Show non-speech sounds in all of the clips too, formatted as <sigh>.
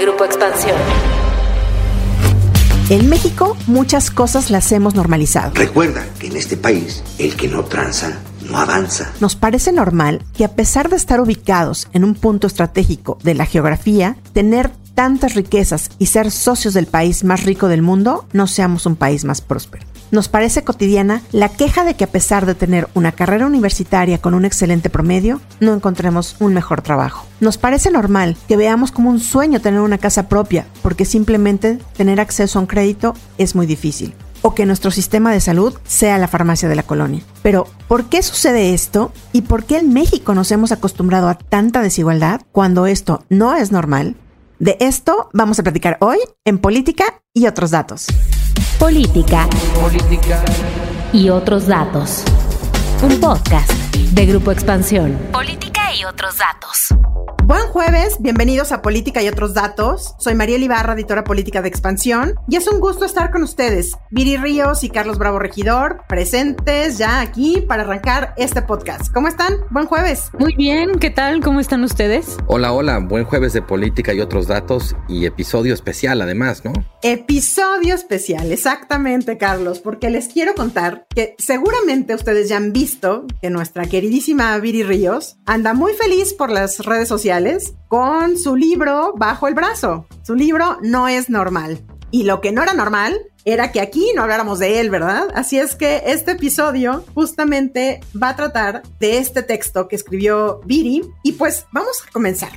Grupo Expansión. En México muchas cosas las hemos normalizado. Recuerda que en este país el que no tranza no avanza. Nos parece normal que a pesar de estar ubicados en un punto estratégico de la geografía, tener tantas riquezas y ser socios del país más rico del mundo, no seamos un país más próspero. Nos parece cotidiana la queja de que a pesar de tener una carrera universitaria con un excelente promedio, no encontremos un mejor trabajo. Nos parece normal que veamos como un sueño tener una casa propia, porque simplemente tener acceso a un crédito es muy difícil o que nuestro sistema de salud sea la farmacia de la colonia. Pero, ¿por qué sucede esto? ¿Y por qué en México nos hemos acostumbrado a tanta desigualdad cuando esto no es normal? De esto vamos a platicar hoy en Política y otros datos. Política. Política. Y otros datos. Un podcast de Grupo Expansión. Política y otros datos. Buen jueves, bienvenidos a Política y otros datos. Soy María Ibarra, editora política de Expansión, y es un gusto estar con ustedes. Viri Ríos y Carlos Bravo Regidor, presentes ya aquí para arrancar este podcast. ¿Cómo están? Buen jueves. Muy bien, ¿qué tal? ¿Cómo están ustedes? Hola, hola, buen jueves de Política y otros datos y episodio especial además, ¿no? Episodio especial, exactamente, Carlos, porque les quiero contar que seguramente ustedes ya han visto que nuestra queridísima Viri Ríos anda muy feliz por las redes sociales con su libro bajo el brazo. Su libro no es normal. Y lo que no era normal era que aquí no habláramos de él, ¿verdad? Así es que este episodio justamente va a tratar de este texto que escribió Viri. Y pues vamos a comenzar.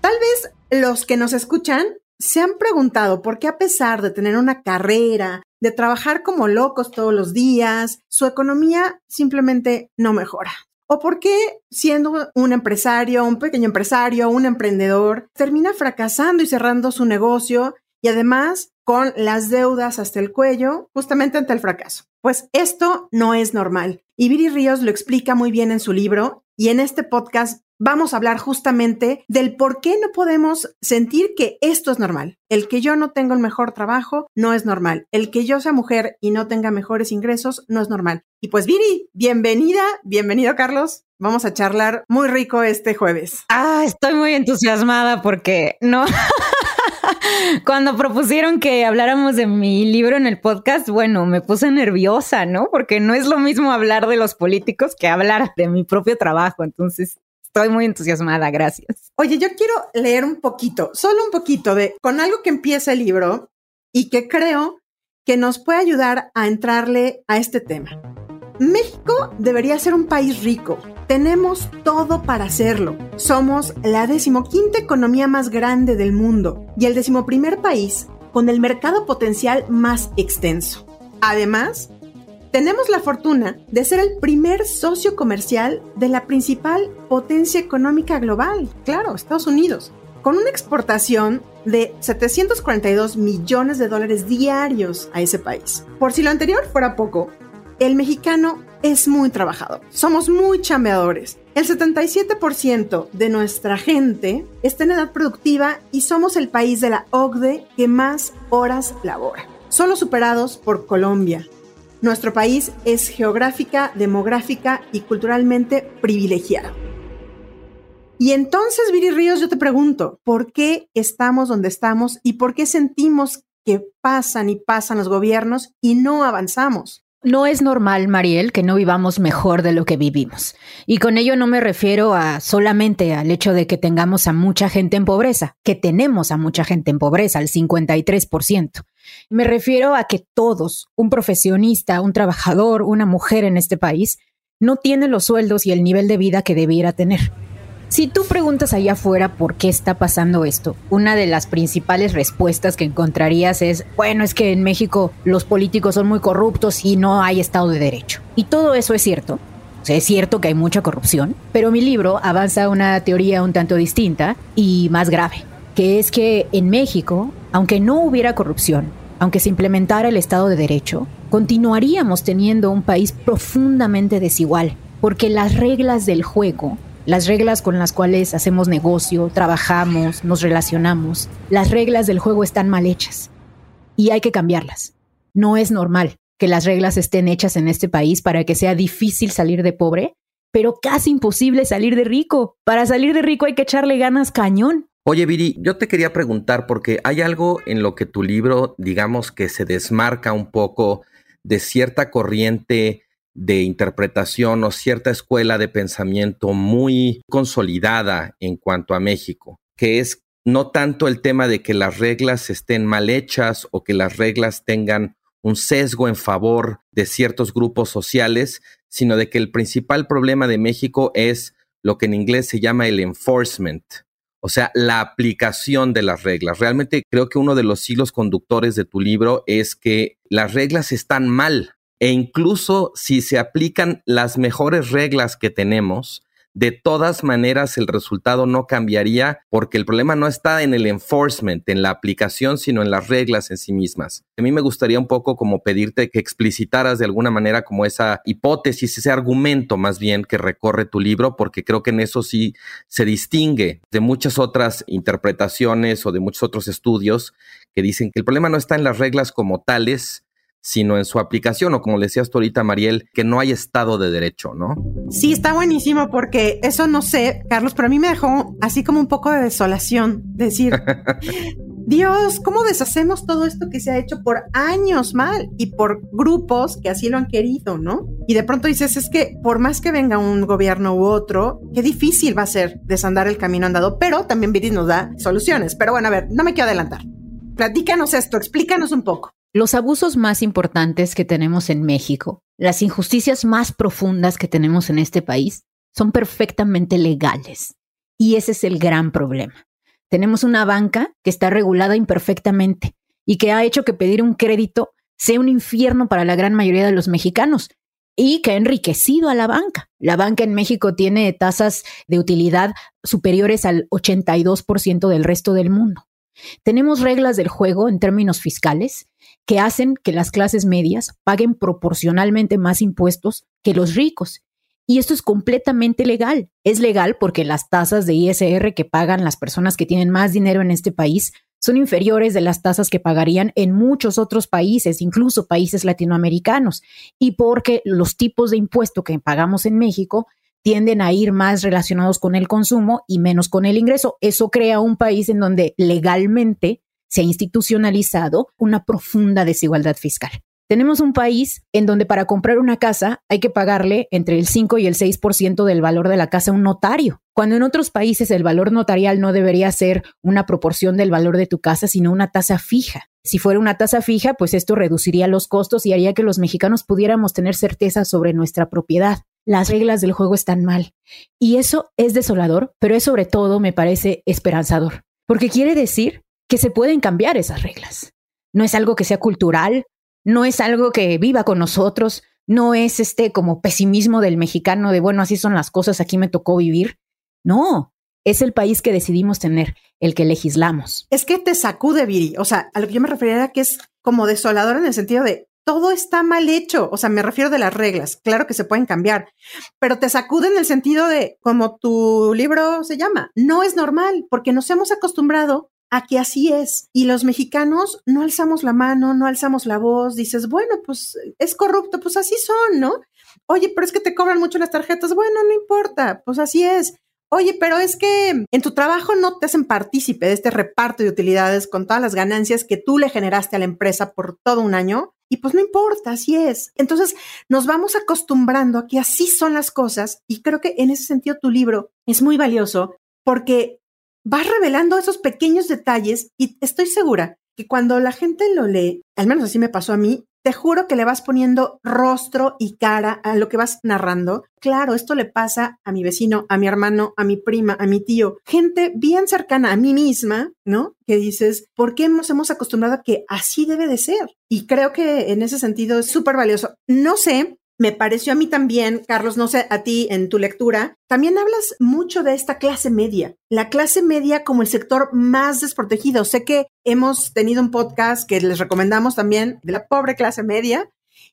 Tal vez los que nos escuchan se han preguntado por qué a pesar de tener una carrera, de trabajar como locos todos los días, su economía simplemente no mejora. ¿O por qué siendo un empresario, un pequeño empresario, un emprendedor, termina fracasando y cerrando su negocio y además con las deudas hasta el cuello justamente ante el fracaso? Pues esto no es normal. Y Viri Ríos lo explica muy bien en su libro y en este podcast vamos a hablar justamente del por qué no podemos sentir que esto es normal. El que yo no tengo el mejor trabajo no es normal. El que yo sea mujer y no tenga mejores ingresos no es normal. Y pues Viri, bienvenida, bienvenido Carlos. Vamos a charlar muy rico este jueves. Ah, estoy muy entusiasmada porque no. <laughs> Cuando propusieron que habláramos de mi libro en el podcast, bueno, me puse nerviosa, ¿no? Porque no es lo mismo hablar de los políticos que hablar de mi propio trabajo. Entonces, estoy muy entusiasmada, gracias. Oye, yo quiero leer un poquito, solo un poquito de, con algo que empieza el libro y que creo que nos puede ayudar a entrarle a este tema. México debería ser un país rico. Tenemos todo para hacerlo. Somos la decimoquinta economía más grande del mundo y el decimoprimer país con el mercado potencial más extenso. Además, tenemos la fortuna de ser el primer socio comercial de la principal potencia económica global, claro, Estados Unidos, con una exportación de 742 millones de dólares diarios a ese país. Por si lo anterior fuera poco, el mexicano es muy trabajador. Somos muy chambeadores. El 77% de nuestra gente está en edad productiva y somos el país de la OCDE que más horas labora, solo superados por Colombia. Nuestro país es geográfica, demográfica y culturalmente privilegiado. Y entonces, Viri Ríos, yo te pregunto, ¿por qué estamos donde estamos y por qué sentimos que pasan y pasan los gobiernos y no avanzamos? No es normal, Mariel, que no vivamos mejor de lo que vivimos. Y con ello no me refiero a solamente al hecho de que tengamos a mucha gente en pobreza, que tenemos a mucha gente en pobreza, al 53%. Me refiero a que todos, un profesionista, un trabajador, una mujer en este país, no tiene los sueldos y el nivel de vida que debiera tener. Si tú preguntas allá afuera por qué está pasando esto, una de las principales respuestas que encontrarías es, bueno, es que en México los políticos son muy corruptos y no hay Estado de Derecho. Y todo eso es cierto. O sea, es cierto que hay mucha corrupción, pero mi libro avanza una teoría un tanto distinta y más grave. que es que en México, aunque no hubiera corrupción, aunque se implementara el Estado de Derecho, continuaríamos teniendo un país profundamente desigual, porque las reglas del juego, las reglas con las cuales hacemos negocio, trabajamos, nos relacionamos, las reglas del juego están mal hechas y hay que cambiarlas. No es normal que las reglas estén hechas en este país para que sea difícil salir de pobre, pero casi imposible salir de rico. Para salir de rico hay que echarle ganas cañón. Oye, Viri, yo te quería preguntar porque hay algo en lo que tu libro, digamos, que se desmarca un poco de cierta corriente de interpretación o cierta escuela de pensamiento muy consolidada en cuanto a México, que es no tanto el tema de que las reglas estén mal hechas o que las reglas tengan un sesgo en favor de ciertos grupos sociales, sino de que el principal problema de México es lo que en inglés se llama el enforcement, o sea, la aplicación de las reglas. Realmente creo que uno de los hilos conductores de tu libro es que las reglas están mal e incluso si se aplican las mejores reglas que tenemos, de todas maneras el resultado no cambiaría porque el problema no está en el enforcement, en la aplicación, sino en las reglas en sí mismas. A mí me gustaría un poco como pedirte que explicitaras de alguna manera como esa hipótesis, ese argumento más bien que recorre tu libro, porque creo que en eso sí se distingue de muchas otras interpretaciones o de muchos otros estudios que dicen que el problema no está en las reglas como tales, sino en su aplicación o como le decías tú ahorita, Mariel, que no hay Estado de Derecho, ¿no? Sí, está buenísimo porque eso no sé, Carlos, pero a mí me dejó así como un poco de desolación, decir, <laughs> Dios, ¿cómo deshacemos todo esto que se ha hecho por años mal y por grupos que así lo han querido, ¿no? Y de pronto dices, es que por más que venga un gobierno u otro, qué difícil va a ser desandar el camino andado, pero también Viri nos da soluciones. Pero bueno, a ver, no me quiero adelantar. Platícanos esto, explícanos un poco. Los abusos más importantes que tenemos en México, las injusticias más profundas que tenemos en este país, son perfectamente legales. Y ese es el gran problema. Tenemos una banca que está regulada imperfectamente y que ha hecho que pedir un crédito sea un infierno para la gran mayoría de los mexicanos y que ha enriquecido a la banca. La banca en México tiene tasas de utilidad superiores al 82% del resto del mundo. Tenemos reglas del juego en términos fiscales que hacen que las clases medias paguen proporcionalmente más impuestos que los ricos. Y esto es completamente legal. Es legal porque las tasas de ISR que pagan las personas que tienen más dinero en este país son inferiores de las tasas que pagarían en muchos otros países, incluso países latinoamericanos, y porque los tipos de impuesto que pagamos en México tienden a ir más relacionados con el consumo y menos con el ingreso. Eso crea un país en donde legalmente se ha institucionalizado una profunda desigualdad fiscal. Tenemos un país en donde para comprar una casa hay que pagarle entre el 5 y el 6% del valor de la casa a un notario, cuando en otros países el valor notarial no debería ser una proporción del valor de tu casa, sino una tasa fija. Si fuera una tasa fija, pues esto reduciría los costos y haría que los mexicanos pudiéramos tener certeza sobre nuestra propiedad las reglas del juego están mal. Y eso es desolador, pero es sobre todo, me parece, esperanzador, porque quiere decir que se pueden cambiar esas reglas. No es algo que sea cultural, no es algo que viva con nosotros, no es este como pesimismo del mexicano de, bueno, así son las cosas, aquí me tocó vivir. No, es el país que decidimos tener, el que legislamos. Es que te sacude, Viri. O sea, a lo que yo me refería era que es como desolador en el sentido de, todo está mal hecho. O sea, me refiero de las reglas. Claro que se pueden cambiar, pero te sacude en el sentido de, como tu libro se llama, no es normal porque nos hemos acostumbrado a que así es. Y los mexicanos no alzamos la mano, no alzamos la voz, dices, bueno, pues es corrupto, pues así son, ¿no? Oye, pero es que te cobran mucho las tarjetas, bueno, no importa, pues así es. Oye, pero es que en tu trabajo no te hacen partícipe de este reparto de utilidades con todas las ganancias que tú le generaste a la empresa por todo un año. Y pues no importa, así es. Entonces nos vamos acostumbrando a que así son las cosas y creo que en ese sentido tu libro es muy valioso porque vas revelando esos pequeños detalles y estoy segura que cuando la gente lo lee, al menos así me pasó a mí, te juro que le vas poniendo rostro y cara a lo que vas narrando. Claro, esto le pasa a mi vecino, a mi hermano, a mi prima, a mi tío, gente bien cercana a mí misma, ¿no? Que dices, ¿por qué nos hemos acostumbrado a que así debe de ser? Y creo que en ese sentido es súper valioso. No sé me pareció a mí también, Carlos, no sé, a ti en tu lectura, también hablas mucho de esta clase media, la clase media como el sector más desprotegido. Sé que hemos tenido un podcast que les recomendamos también de la pobre clase media,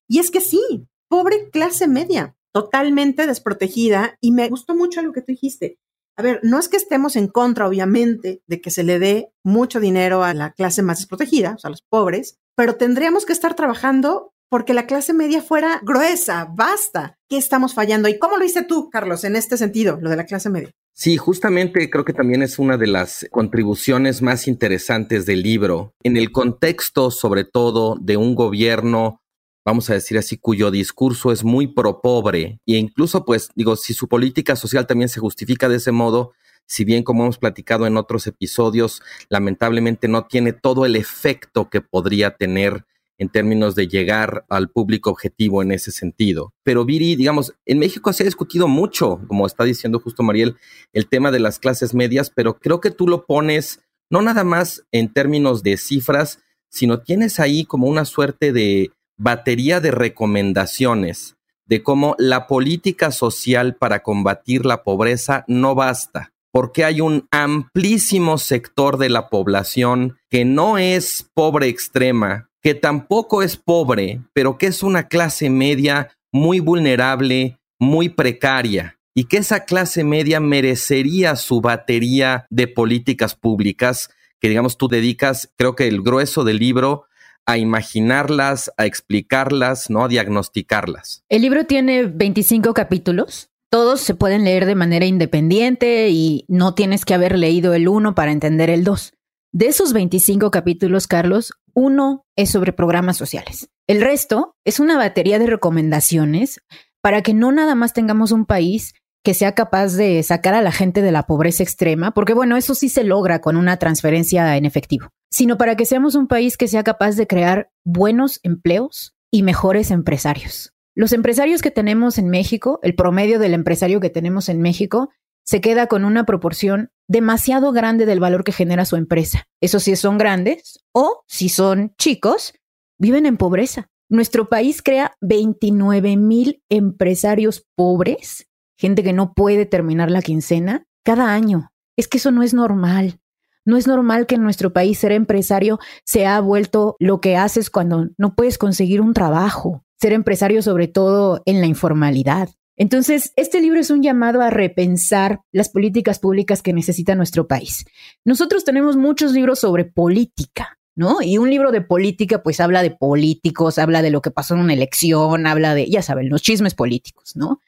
y es que sí, pobre clase media, totalmente desprotegida, y me gustó mucho lo que tú dijiste. A ver, no es que estemos en contra, obviamente, de que se le dé mucho dinero a la clase más desprotegida, o sea, a los pobres, pero tendríamos que estar trabajando porque la clase media fuera gruesa, basta. ¿Qué estamos fallando? ¿Y cómo lo hice tú, Carlos, en este sentido, lo de la clase media? Sí, justamente creo que también es una de las contribuciones más interesantes del libro, en el contexto sobre todo de un gobierno vamos a decir así, cuyo discurso es muy pro pobre e incluso pues digo, si su política social también se justifica de ese modo, si bien como hemos platicado en otros episodios, lamentablemente no tiene todo el efecto que podría tener en términos de llegar al público objetivo en ese sentido. Pero Viri, digamos, en México se ha discutido mucho, como está diciendo justo Mariel, el tema de las clases medias, pero creo que tú lo pones no nada más en términos de cifras, sino tienes ahí como una suerte de batería de recomendaciones de cómo la política social para combatir la pobreza no basta, porque hay un amplísimo sector de la población que no es pobre extrema, que tampoco es pobre, pero que es una clase media muy vulnerable, muy precaria, y que esa clase media merecería su batería de políticas públicas que, digamos, tú dedicas, creo que el grueso del libro a imaginarlas, a explicarlas, ¿no? A diagnosticarlas. El libro tiene 25 capítulos. Todos se pueden leer de manera independiente y no tienes que haber leído el uno para entender el dos. De esos 25 capítulos, Carlos, uno es sobre programas sociales. El resto es una batería de recomendaciones para que no nada más tengamos un país que sea capaz de sacar a la gente de la pobreza extrema, porque bueno, eso sí se logra con una transferencia en efectivo, sino para que seamos un país que sea capaz de crear buenos empleos y mejores empresarios. Los empresarios que tenemos en México, el promedio del empresario que tenemos en México, se queda con una proporción demasiado grande del valor que genera su empresa. Eso sí son grandes o si son chicos, viven en pobreza. Nuestro país crea 29 mil empresarios pobres gente que no puede terminar la quincena cada año. Es que eso no es normal. No es normal que en nuestro país ser empresario se ha vuelto lo que haces cuando no puedes conseguir un trabajo. Ser empresario sobre todo en la informalidad. Entonces, este libro es un llamado a repensar las políticas públicas que necesita nuestro país. Nosotros tenemos muchos libros sobre política, ¿no? Y un libro de política pues habla de políticos, habla de lo que pasó en una elección, habla de, ya saben, los chismes políticos, ¿no?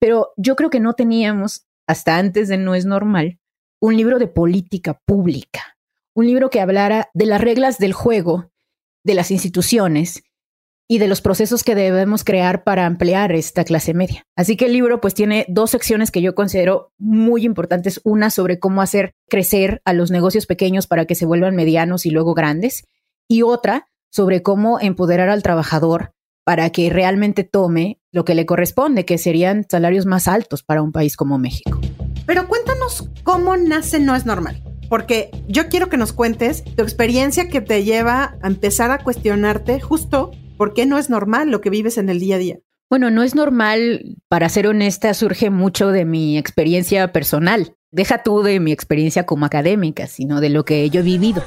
Pero yo creo que no teníamos, hasta antes de No es normal, un libro de política pública, un libro que hablara de las reglas del juego, de las instituciones y de los procesos que debemos crear para ampliar esta clase media. Así que el libro pues tiene dos secciones que yo considero muy importantes, una sobre cómo hacer crecer a los negocios pequeños para que se vuelvan medianos y luego grandes y otra sobre cómo empoderar al trabajador para que realmente tome lo que le corresponde, que serían salarios más altos para un país como México. Pero cuéntanos cómo nace No es normal, porque yo quiero que nos cuentes tu experiencia que te lleva a empezar a cuestionarte justo por qué no es normal lo que vives en el día a día. Bueno, no es normal, para ser honesta, surge mucho de mi experiencia personal. Deja tú de mi experiencia como académica, sino de lo que yo he vivido.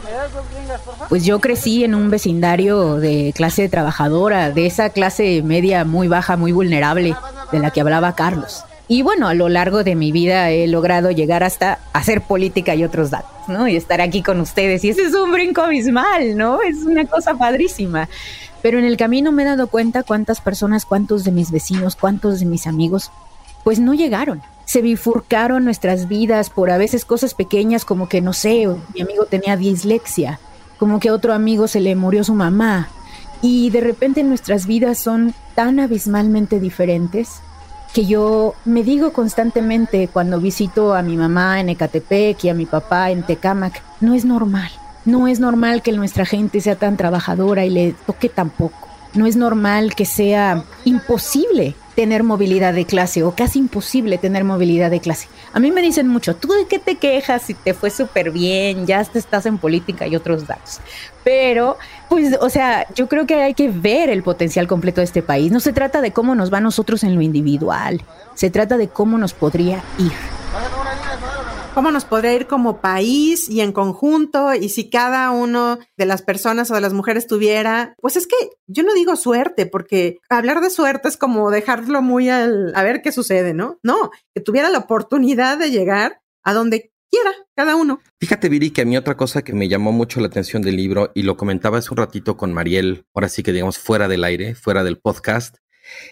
Pues yo crecí en un vecindario de clase trabajadora, de esa clase media muy baja, muy vulnerable, de la que hablaba Carlos. Y bueno, a lo largo de mi vida he logrado llegar hasta hacer política y otros datos, ¿no? Y estar aquí con ustedes. Y ese es un brinco abismal, ¿no? Es una cosa padrísima. Pero en el camino me he dado cuenta cuántas personas, cuántos de mis vecinos, cuántos de mis amigos, pues no llegaron. Se bifurcaron nuestras vidas por a veces cosas pequeñas como que, no sé, mi amigo tenía dislexia como que a otro amigo se le murió su mamá. Y de repente nuestras vidas son tan abismalmente diferentes que yo me digo constantemente cuando visito a mi mamá en Ecatepec y a mi papá en Tecámac, no es normal. No es normal que nuestra gente sea tan trabajadora y le toque tan poco. No es normal que sea imposible tener movilidad de clase o casi imposible tener movilidad de clase. A mí me dicen mucho, ¿tú de qué te quejas si te fue súper bien? Ya estás en política y otros datos. Pero, pues, o sea, yo creo que hay que ver el potencial completo de este país. No se trata de cómo nos va a nosotros en lo individual, se trata de cómo nos podría ir cómo nos podría ir como país y en conjunto y si cada uno de las personas o de las mujeres tuviera, pues es que yo no digo suerte, porque hablar de suerte es como dejarlo muy al, a ver qué sucede, ¿no? No, que tuviera la oportunidad de llegar a donde quiera cada uno. Fíjate, Viri, que a mí otra cosa que me llamó mucho la atención del libro y lo comentaba hace un ratito con Mariel, ahora sí que digamos fuera del aire, fuera del podcast,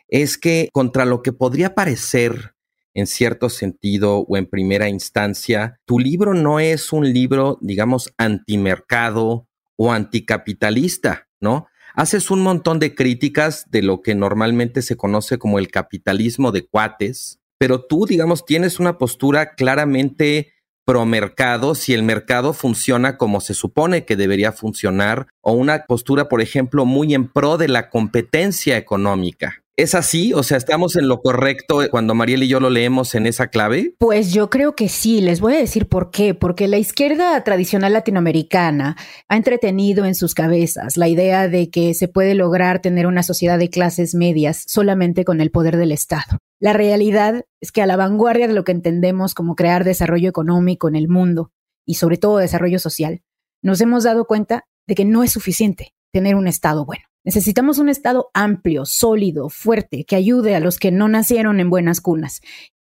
es que contra lo que podría parecer en cierto sentido o en primera instancia, tu libro no es un libro, digamos, antimercado o anticapitalista, ¿no? Haces un montón de críticas de lo que normalmente se conoce como el capitalismo de cuates, pero tú, digamos, tienes una postura claramente pro mercado si el mercado funciona como se supone que debería funcionar, o una postura, por ejemplo, muy en pro de la competencia económica. ¿Es así? O sea, ¿estamos en lo correcto cuando Mariel y yo lo leemos en esa clave? Pues yo creo que sí. Les voy a decir por qué. Porque la izquierda tradicional latinoamericana ha entretenido en sus cabezas la idea de que se puede lograr tener una sociedad de clases medias solamente con el poder del Estado. La realidad es que a la vanguardia de lo que entendemos como crear desarrollo económico en el mundo y sobre todo desarrollo social, nos hemos dado cuenta de que no es suficiente tener un Estado bueno. Necesitamos un Estado amplio, sólido, fuerte, que ayude a los que no nacieron en buenas cunas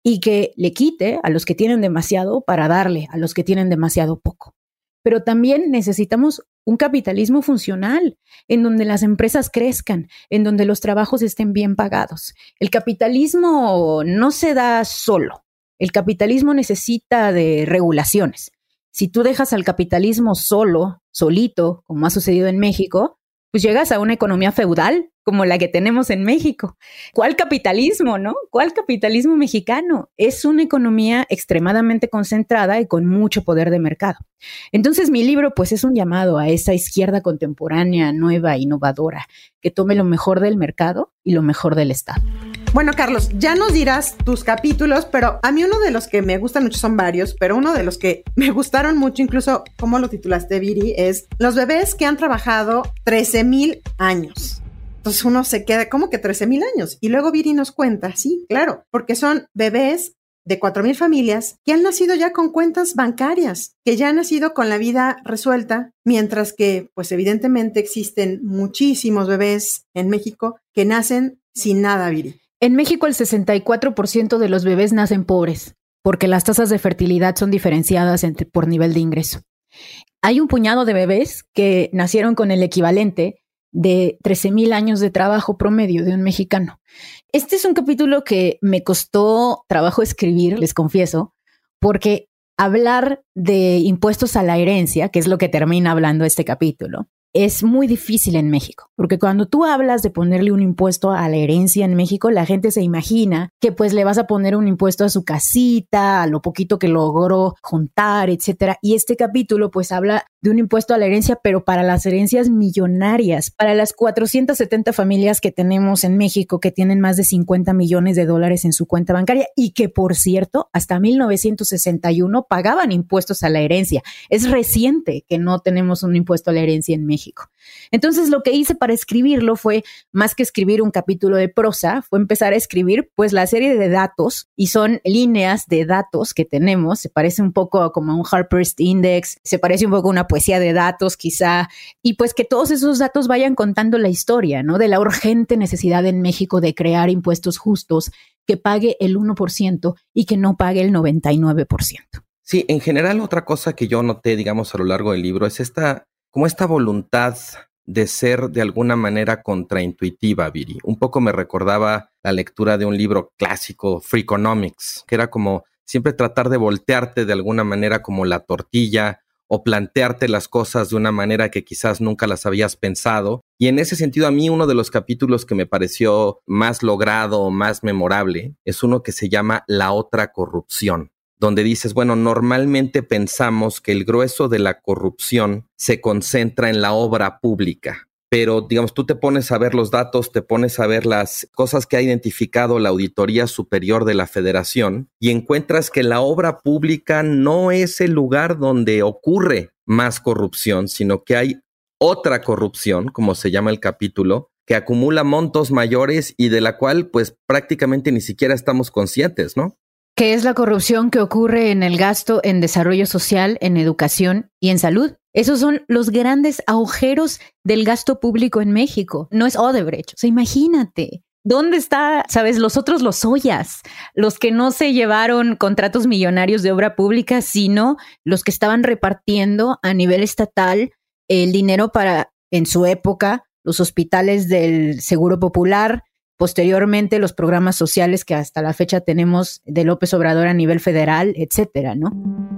y que le quite a los que tienen demasiado para darle a los que tienen demasiado poco. Pero también necesitamos un capitalismo funcional, en donde las empresas crezcan, en donde los trabajos estén bien pagados. El capitalismo no se da solo. El capitalismo necesita de regulaciones. Si tú dejas al capitalismo solo, solito, como ha sucedido en México, pues llegas a una economía feudal como la que tenemos en México. ¿Cuál capitalismo, no? ¿Cuál capitalismo mexicano? Es una economía extremadamente concentrada y con mucho poder de mercado. Entonces mi libro pues es un llamado a esa izquierda contemporánea, nueva, innovadora, que tome lo mejor del mercado y lo mejor del Estado. Bueno, Carlos, ya nos dirás tus capítulos, pero a mí uno de los que me gustan mucho son varios, pero uno de los que <laughs> me gustaron mucho, incluso como lo titulaste, Viri, es los bebés que han trabajado 13 mil años. Entonces uno se queda como que 13 mil años. Y luego Viri nos cuenta, sí, claro, porque son bebés de 4 mil familias que han nacido ya con cuentas bancarias, que ya han nacido con la vida resuelta, mientras que, pues evidentemente existen muchísimos bebés en México que nacen sin nada, Viri. En México el 64% de los bebés nacen pobres, porque las tasas de fertilidad son diferenciadas por nivel de ingreso. Hay un puñado de bebés que nacieron con el equivalente de 13.000 años de trabajo promedio de un mexicano. Este es un capítulo que me costó trabajo escribir, les confieso, porque hablar de impuestos a la herencia, que es lo que termina hablando este capítulo, es muy difícil en México, porque cuando tú hablas de ponerle un impuesto a la herencia en México, la gente se imagina que pues le vas a poner un impuesto a su casita, a lo poquito que logró juntar, etcétera. Y este capítulo pues habla de un impuesto a la herencia, pero para las herencias millonarias, para las 470 familias que tenemos en México que tienen más de 50 millones de dólares en su cuenta bancaria y que, por cierto, hasta 1961 pagaban impuestos a la herencia. Es reciente que no tenemos un impuesto a la herencia en México. Entonces, lo que hice para escribirlo fue, más que escribir un capítulo de prosa, fue empezar a escribir pues la serie de datos y son líneas de datos que tenemos. Se parece un poco como un Harper's Index, se parece un poco a una poesía de datos quizá, y pues que todos esos datos vayan contando la historia, ¿no? De la urgente necesidad en México de crear impuestos justos que pague el 1% y que no pague el 99%. Sí, en general otra cosa que yo noté, digamos, a lo largo del libro es esta, como esta voluntad de ser de alguna manera contraintuitiva, Viri. Un poco me recordaba la lectura de un libro clásico, Freakonomics, que era como siempre tratar de voltearte de alguna manera como la tortilla o plantearte las cosas de una manera que quizás nunca las habías pensado. Y en ese sentido, a mí uno de los capítulos que me pareció más logrado o más memorable es uno que se llama La otra corrupción, donde dices, bueno, normalmente pensamos que el grueso de la corrupción se concentra en la obra pública, pero digamos, tú te pones a ver los datos, te pones a ver las cosas que ha identificado la Auditoría Superior de la Federación y encuentras que la obra pública no es el lugar donde ocurre más corrupción, sino que hay otra corrupción, como se llama el capítulo, que acumula montos mayores y de la cual pues prácticamente ni siquiera estamos conscientes, ¿no? Que es la corrupción que ocurre en el gasto en desarrollo social, en educación y en salud. Esos son los grandes agujeros del gasto público en México. No es Odebrecht. O sea, imagínate. ¿Dónde está, sabes, los otros los ollas? Los que no se llevaron contratos millonarios de obra pública, sino los que estaban repartiendo a nivel estatal el dinero para, en su época, los hospitales del Seguro Popular, posteriormente los programas sociales que hasta la fecha tenemos de López Obrador a nivel federal, etcétera, ¿no?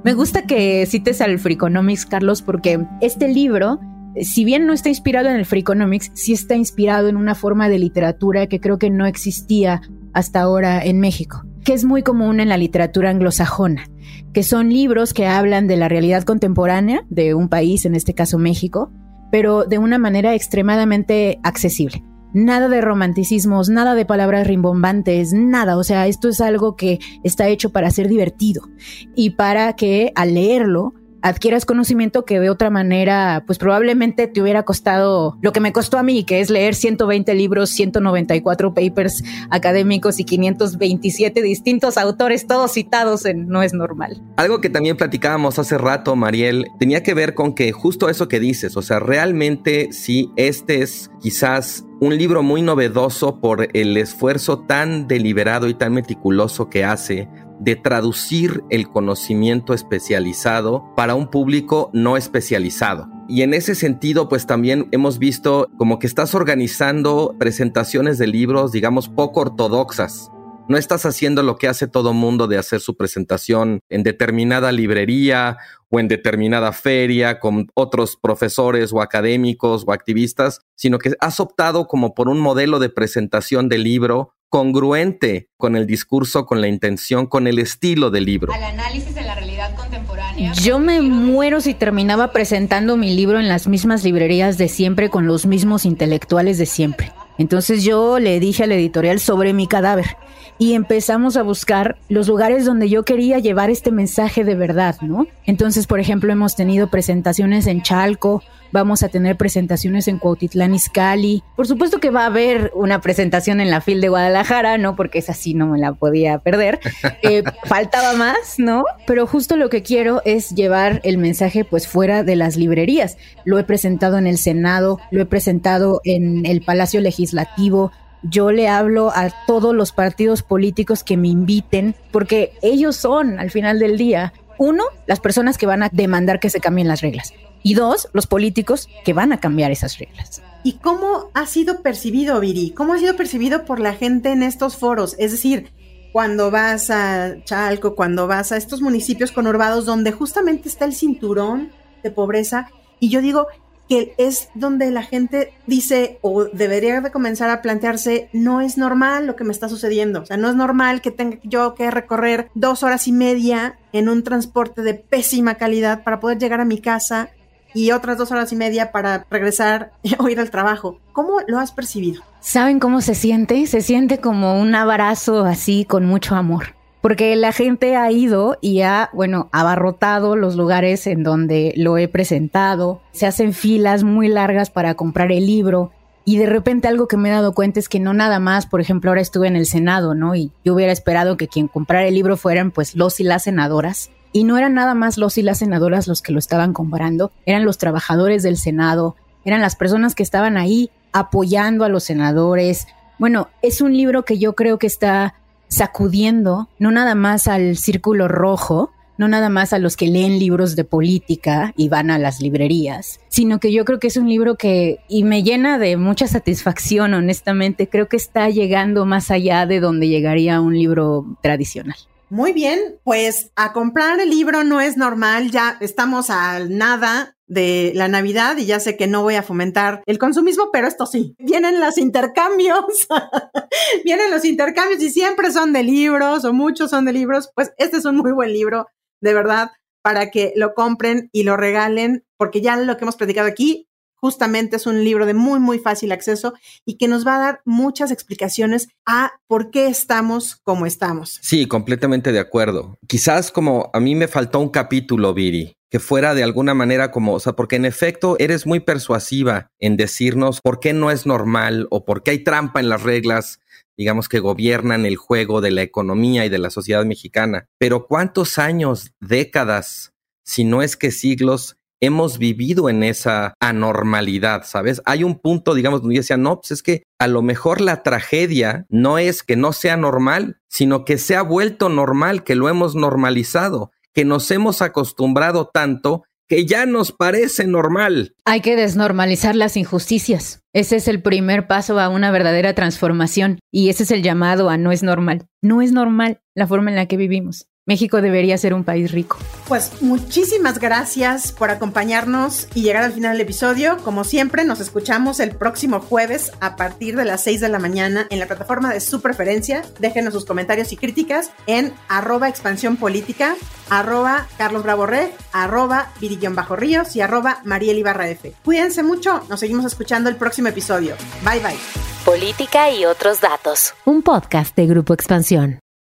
Me gusta que cites al Freakonomics, Carlos, porque este libro, si bien no está inspirado en el Freakonomics, sí está inspirado en una forma de literatura que creo que no existía hasta ahora en México, que es muy común en la literatura anglosajona, que son libros que hablan de la realidad contemporánea de un país, en este caso México, pero de una manera extremadamente accesible. Nada de romanticismos, nada de palabras rimbombantes, nada. O sea, esto es algo que está hecho para ser divertido y para que al leerlo adquieras conocimiento que de otra manera, pues probablemente te hubiera costado lo que me costó a mí, que es leer 120 libros, 194 papers académicos y 527 distintos autores, todos citados en No es normal. Algo que también platicábamos hace rato, Mariel, tenía que ver con que justo eso que dices, o sea, realmente sí, este es quizás un libro muy novedoso por el esfuerzo tan deliberado y tan meticuloso que hace de traducir el conocimiento especializado para un público no especializado. Y en ese sentido, pues también hemos visto como que estás organizando presentaciones de libros, digamos, poco ortodoxas. No estás haciendo lo que hace todo mundo de hacer su presentación en determinada librería o en determinada feria con otros profesores o académicos o activistas, sino que has optado como por un modelo de presentación del libro congruente con el discurso, con la intención, con el estilo del libro. Al análisis de la realidad contemporánea. Yo me muero si terminaba presentando mi libro en las mismas librerías de siempre con los mismos intelectuales de siempre. Entonces yo le dije al editorial sobre mi cadáver y empezamos a buscar los lugares donde yo quería llevar este mensaje de verdad, ¿no? Entonces, por ejemplo, hemos tenido presentaciones en Chalco, vamos a tener presentaciones en Cuautitlán Izcalli. Por supuesto que va a haber una presentación en la FIL de Guadalajara, ¿no? Porque esa sí no me la podía perder. <laughs> Eh, faltaba más, ¿no? Pero justo lo que quiero es llevar el mensaje pues fuera de las librerías. Lo he presentado en el Senado, lo he presentado en el Palacio Legislativo, yo le hablo a todos los partidos políticos que me inviten, porque ellos son, al final del día, uno, las personas que van a demandar que se cambien las reglas. Y dos, los políticos que van a cambiar esas reglas. ¿Y cómo ha sido percibido, Viri? ¿Cómo ha sido percibido por la gente en estos foros? Es decir, cuando vas a Chalco, cuando vas a estos municipios conurbados donde justamente está el cinturón de pobreza. Y yo digo, que es donde la gente dice o debería de comenzar a plantearse, no es normal lo que me está sucediendo. O sea, no es normal que tenga yo que recorrer dos horas y media en un transporte de pésima calidad para poder llegar a mi casa y otras dos horas y media para regresar <laughs> o ir al trabajo. ¿Cómo lo has percibido? ¿Saben cómo se siente? Se siente como un abrazo así con mucho amor porque la gente ha ido y ha, bueno, abarrotado los lugares en donde lo he presentado, se hacen filas muy largas para comprar el libro y de repente algo que me he dado cuenta es que no nada más, por ejemplo, ahora estuve en el Senado, ¿no? Y yo hubiera esperado que quien comprara el libro fueran pues los y las senadoras. Y no eran nada más los y las senadoras los que lo estaban comprando, eran los trabajadores del Senado, eran las personas que estaban ahí apoyando a los senadores. Bueno, es un libro que yo creo que está sacudiendo no nada más al círculo rojo, no nada más a los que leen libros de política y van a las librerías, sino que yo creo que es un libro que, y me llena de mucha satisfacción, honestamente, creo que está llegando más allá de donde llegaría un libro tradicional. Muy bien, pues a comprar el libro no es normal, ya estamos al nada de la Navidad y ya sé que no voy a fomentar el consumismo, pero esto sí, vienen los intercambios, <laughs> vienen los intercambios y siempre son de libros o muchos son de libros, pues este es un muy buen libro, de verdad, para que lo compren y lo regalen, porque ya lo que hemos platicado aquí, justamente es un libro de muy, muy fácil acceso y que nos va a dar muchas explicaciones a por qué estamos como estamos. Sí, completamente de acuerdo. Quizás como a mí me faltó un capítulo, Viri, que fuera de alguna manera como, o sea, porque en efecto eres muy persuasiva en decirnos por qué no es normal o por qué hay trampa en las reglas, digamos, que gobiernan el juego de la economía y de la sociedad mexicana. Pero ¿cuántos años, décadas, si no es que siglos, hemos vivido en esa anormalidad, ¿sabes? Hay un punto, digamos, donde decía, no, pues es que a lo mejor la tragedia no es que no sea normal, sino que se ha vuelto normal, que lo hemos normalizado que nos hemos acostumbrado tanto que ya nos parece normal. Hay que desnormalizar las injusticias. Ese es el primer paso a una verdadera transformación y ese es el llamado a no es normal. No es normal la forma en la que vivimos. México debería ser un país rico. Pues muchísimas gracias por acompañarnos y llegar al final del episodio. Como siempre, nos escuchamos el próximo jueves a partir de las 6 de la mañana en la plataforma de su preferencia. Déjenos sus comentarios y críticas en arroba expansión política, arroba Carlos Bravo Red, arroba Virillón Bajo Ríos y arroba Mariel Ibarra F. Cuídense mucho, nos seguimos escuchando el próximo episodio. Bye bye. Política y otros datos. Un podcast de Grupo Expansión.